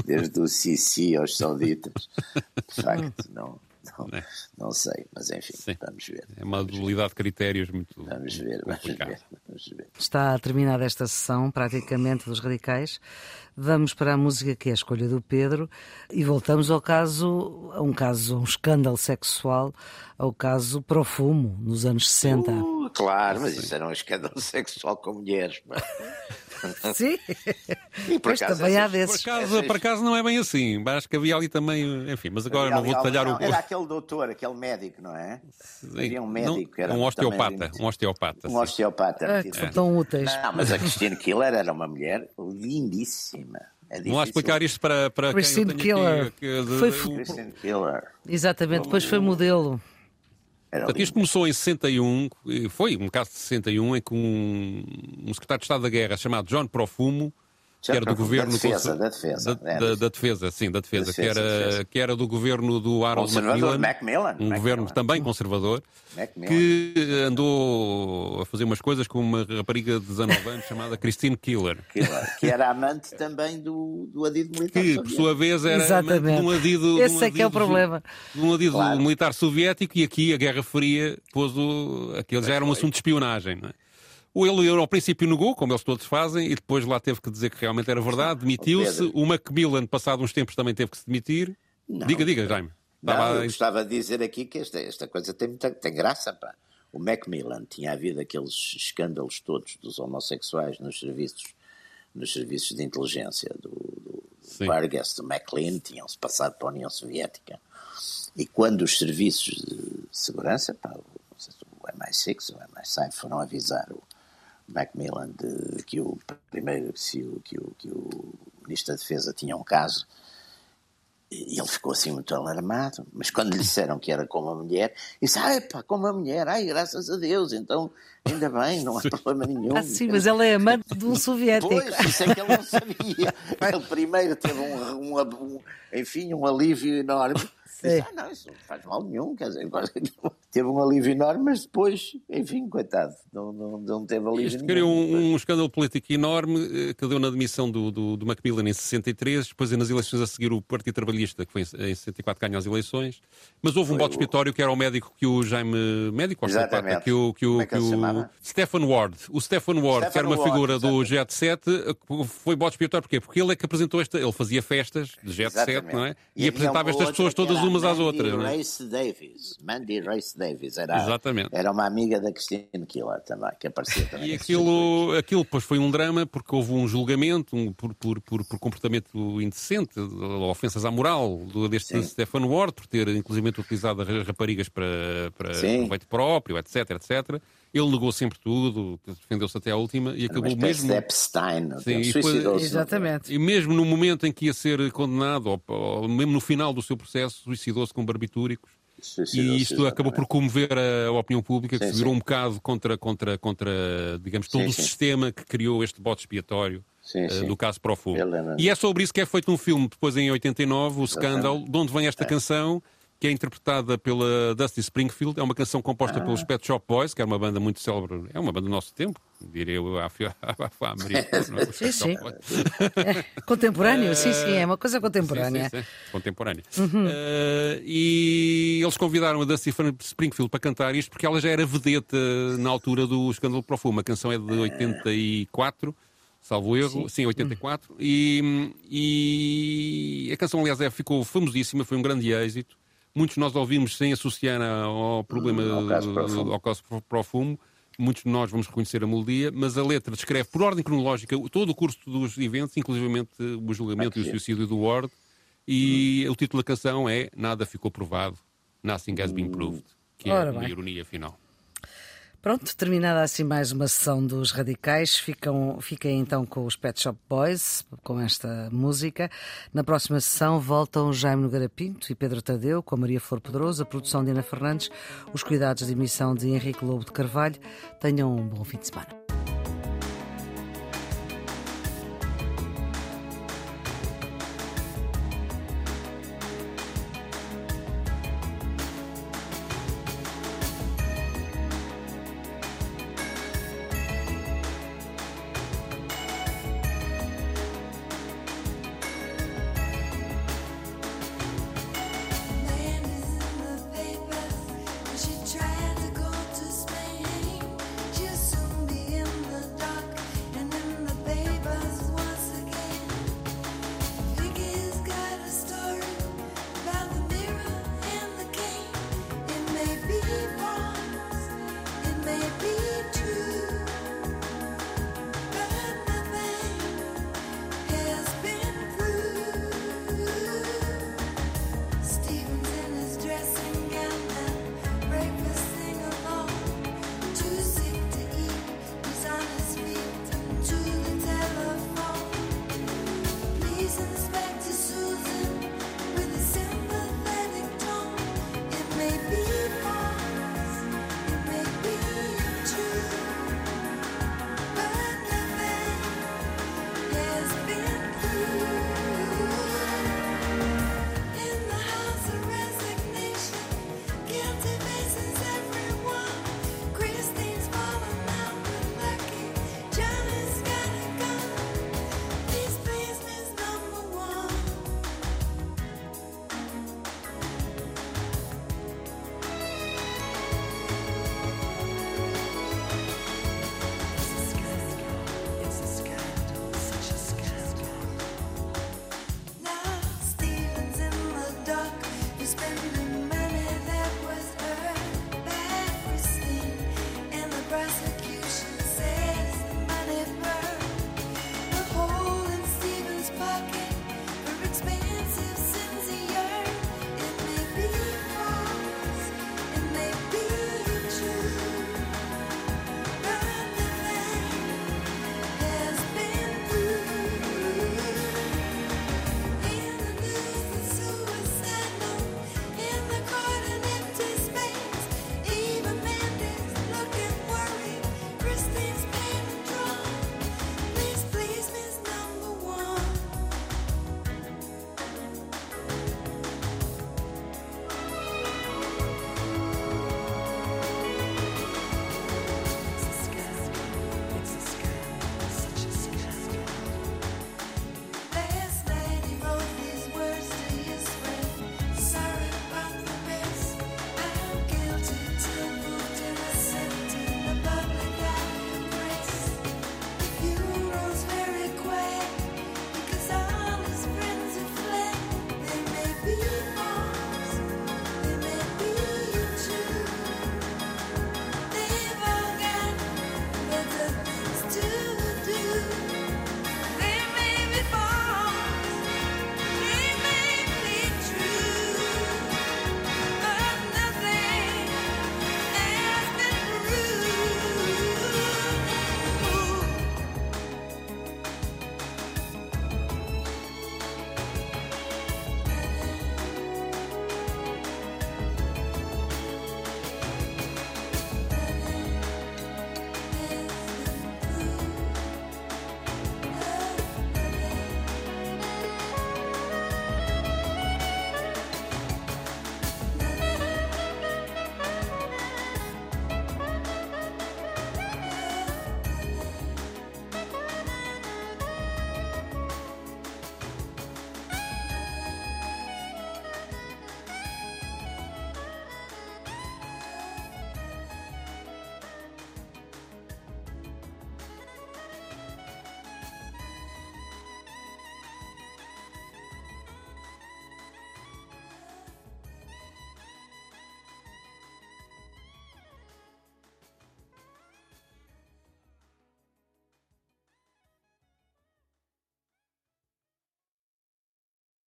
desde o Sisi aos sauditas. De facto, não. Não, é. não sei, mas enfim, Sim. vamos ver. É uma dualidade de critérios muito vamos ver, vamos ver, vamos ver. Está terminada esta sessão, praticamente, dos radicais. Vamos para a música que é a escolha do Pedro e voltamos ao caso, a um caso, a um escândalo sexual, ao caso Profumo, nos anos 60. Uh, claro, mas isso era um escândalo sexual com mulheres. Sim. E por acaso, também há desses. Por acaso, por acaso não é bem assim. Acho que havia ali também, enfim, mas agora não vou detalhar o. Era aquele doutor, aquele médico, não é? Havia um médico. Não, era um osteopata. Um osteopata. Um osteopata. Ah, que são tão úteis. Não, mas a Christine Killer era uma mulher lindíssima. É Vamos lá explicar isto para, para Christine quem Killer. Aqui, que, de, foi... Christine Killer. Exatamente, depois foi modelo. Portanto, isto começou em 61, foi um caso de 61, em que um, um secretário de Estado da Guerra chamado John Profumo que era do governo da defesa, da defesa, da, da, da, defesa, sim, da defesa, defesa, que, era, defesa. que era do governo do Harold Macmillan, Macmillan, um Macmillan. governo também conservador, Macmillan. que andou a fazer umas coisas com uma rapariga de 19 anos chamada Christine Killer. Que era amante também do, do adido militar Que, por sua vez, era Exatamente. amante de um adido, Esse um é que é o problema. De um adido claro. militar soviético e aqui a Guerra Fria pôs o... Aquilo já era um assunto de espionagem, não é? O ele ao princípio negou, como eles todos fazem, e depois lá teve que dizer que realmente era verdade, demitiu-se. O Macmillan, passado uns tempos, também teve que se demitir. Não, diga, diga, Jaime. Não, eu gostava de dizer aqui que esta, esta coisa tem, muita, tem graça, pá. O Macmillan tinha havido aqueles escândalos todos dos homossexuais nos serviços, nos serviços de inteligência do, do Vargas, do McLean, tinham-se passado para a União Soviética. E quando os serviços de segurança, pá, o MI6 ou o MI5 foram avisar o, Macmillan de, que o primeiro que o, que o, que o Ministro da Defesa tinha um caso e ele ficou assim muito alarmado, mas quando lhe disseram que era com uma mulher, disse, ai pá, com uma mulher, ai, graças a Deus, então ainda bem, não há problema nenhum. Ah, sim, mas ela é amante de um soviético. Pois, isso é que ele não sabia. Ele primeiro teve um, um, um enfim, um alívio enorme, Disse, ah, não, isso não faz mal nenhum, quer dizer, teve um alívio enorme, mas depois, enfim, coitado, não, não, não teve alívio Isto nenhum. criou um, um, escândalo político enorme eh, que deu na admissão do, do, do Macmillan em 63, depois nas eleições a seguir o Partido Trabalhista, que foi em 64 ganha as eleições, mas houve um voto expiatório que era o médico que o Jaime, médico, Exatamente. que o, que o, é que, que o? Stephen Ward. O Stephen Ward, Stephen que era uma Ward, figura do exatamente. Jet Set, eh, foi bode expiatório. Porquê? Porque ele é que apresentou esta. Ele fazia festas de Jet Exatamente. não é? E, havia apresentava estas pessoas todas umas às Mandy outras. não é? Race Davis. Mandy Race Davis. Era, Exatamente. Era uma amiga da Christine Killer também, que aparecia também. E aquilo, aquilo depois foi um drama porque houve um julgamento um, por, por, por, por comportamento indecente, ofensas à moral do- deste Sim. Stephen Ward, por ter inclusive utilizado ra- raparigas para, para proveito próprio, etc, etc. Ele negou sempre tudo, defendeu-se até à última e acabou espécie mesmo. Epstein. Sim, e depois- suicidou-se. Exatamente. E mesmo no momento em que ia ser condenado, ou, ou mesmo no final do seu processo, suicidou-se com barbitúricos. Suicidou-se, E isto acabou por comover a, a opinião pública, que Sim, se virou sim. um bocado contra, contra, contra digamos, todo Sim, o sim. sistema que criou este bote expiatório Sim, sim. do caso para o fogo. Eu lembro. E é sobre isso que é feito um filme, depois em 89, o Scandal, de onde vem É. esta canção, que é interpretada pela Dusty Springfield. É uma canção composta Ah. pelos Pet Shop Boys, que é uma banda muito célebre, é uma banda do nosso tempo, diria eu, à, à, à Maria. é? Sim, sim. Boys. Contemporâneo, sim, sim, é uma coisa contemporânea. Sim, sim, sim. Contemporânea. Uhum. Eh, e eles convidaram a Dusty Springfield para cantar isto porque ela já era vedeta na altura do Escândalo para o Fumo. A canção é de 84, salvo erro. Sim, 84. E, e a canção, aliás, é, ficou famosíssima, foi um grande êxito. Muitos de nós ouvimos sem associar ao problema Hum, ao caso para o fumo. ao caso. Muitos de nós vamos reconhecer a melodia, mas a letra descreve, por ordem cronológica, todo o curso dos eventos, inclusivamente o julgamento e o Aqui. suicídio do Ward. E o título da canção é Nada Ficou Provado, Nothing Has Been Proved, que é Ora uma bem. ironia final. Pronto, terminada assim mais uma sessão dos Radicais. Ficam, fiquem então com os Pet Shop Boys, com esta música. Na próxima sessão voltam Jaime Nogueira Pinto e Pedro Tadeu, com a Maria Flor Pedroso, a produção de Ana Fernandes, os cuidados de emissão de Henrique Lobo de Carvalho. Tenham um bom fim de semana.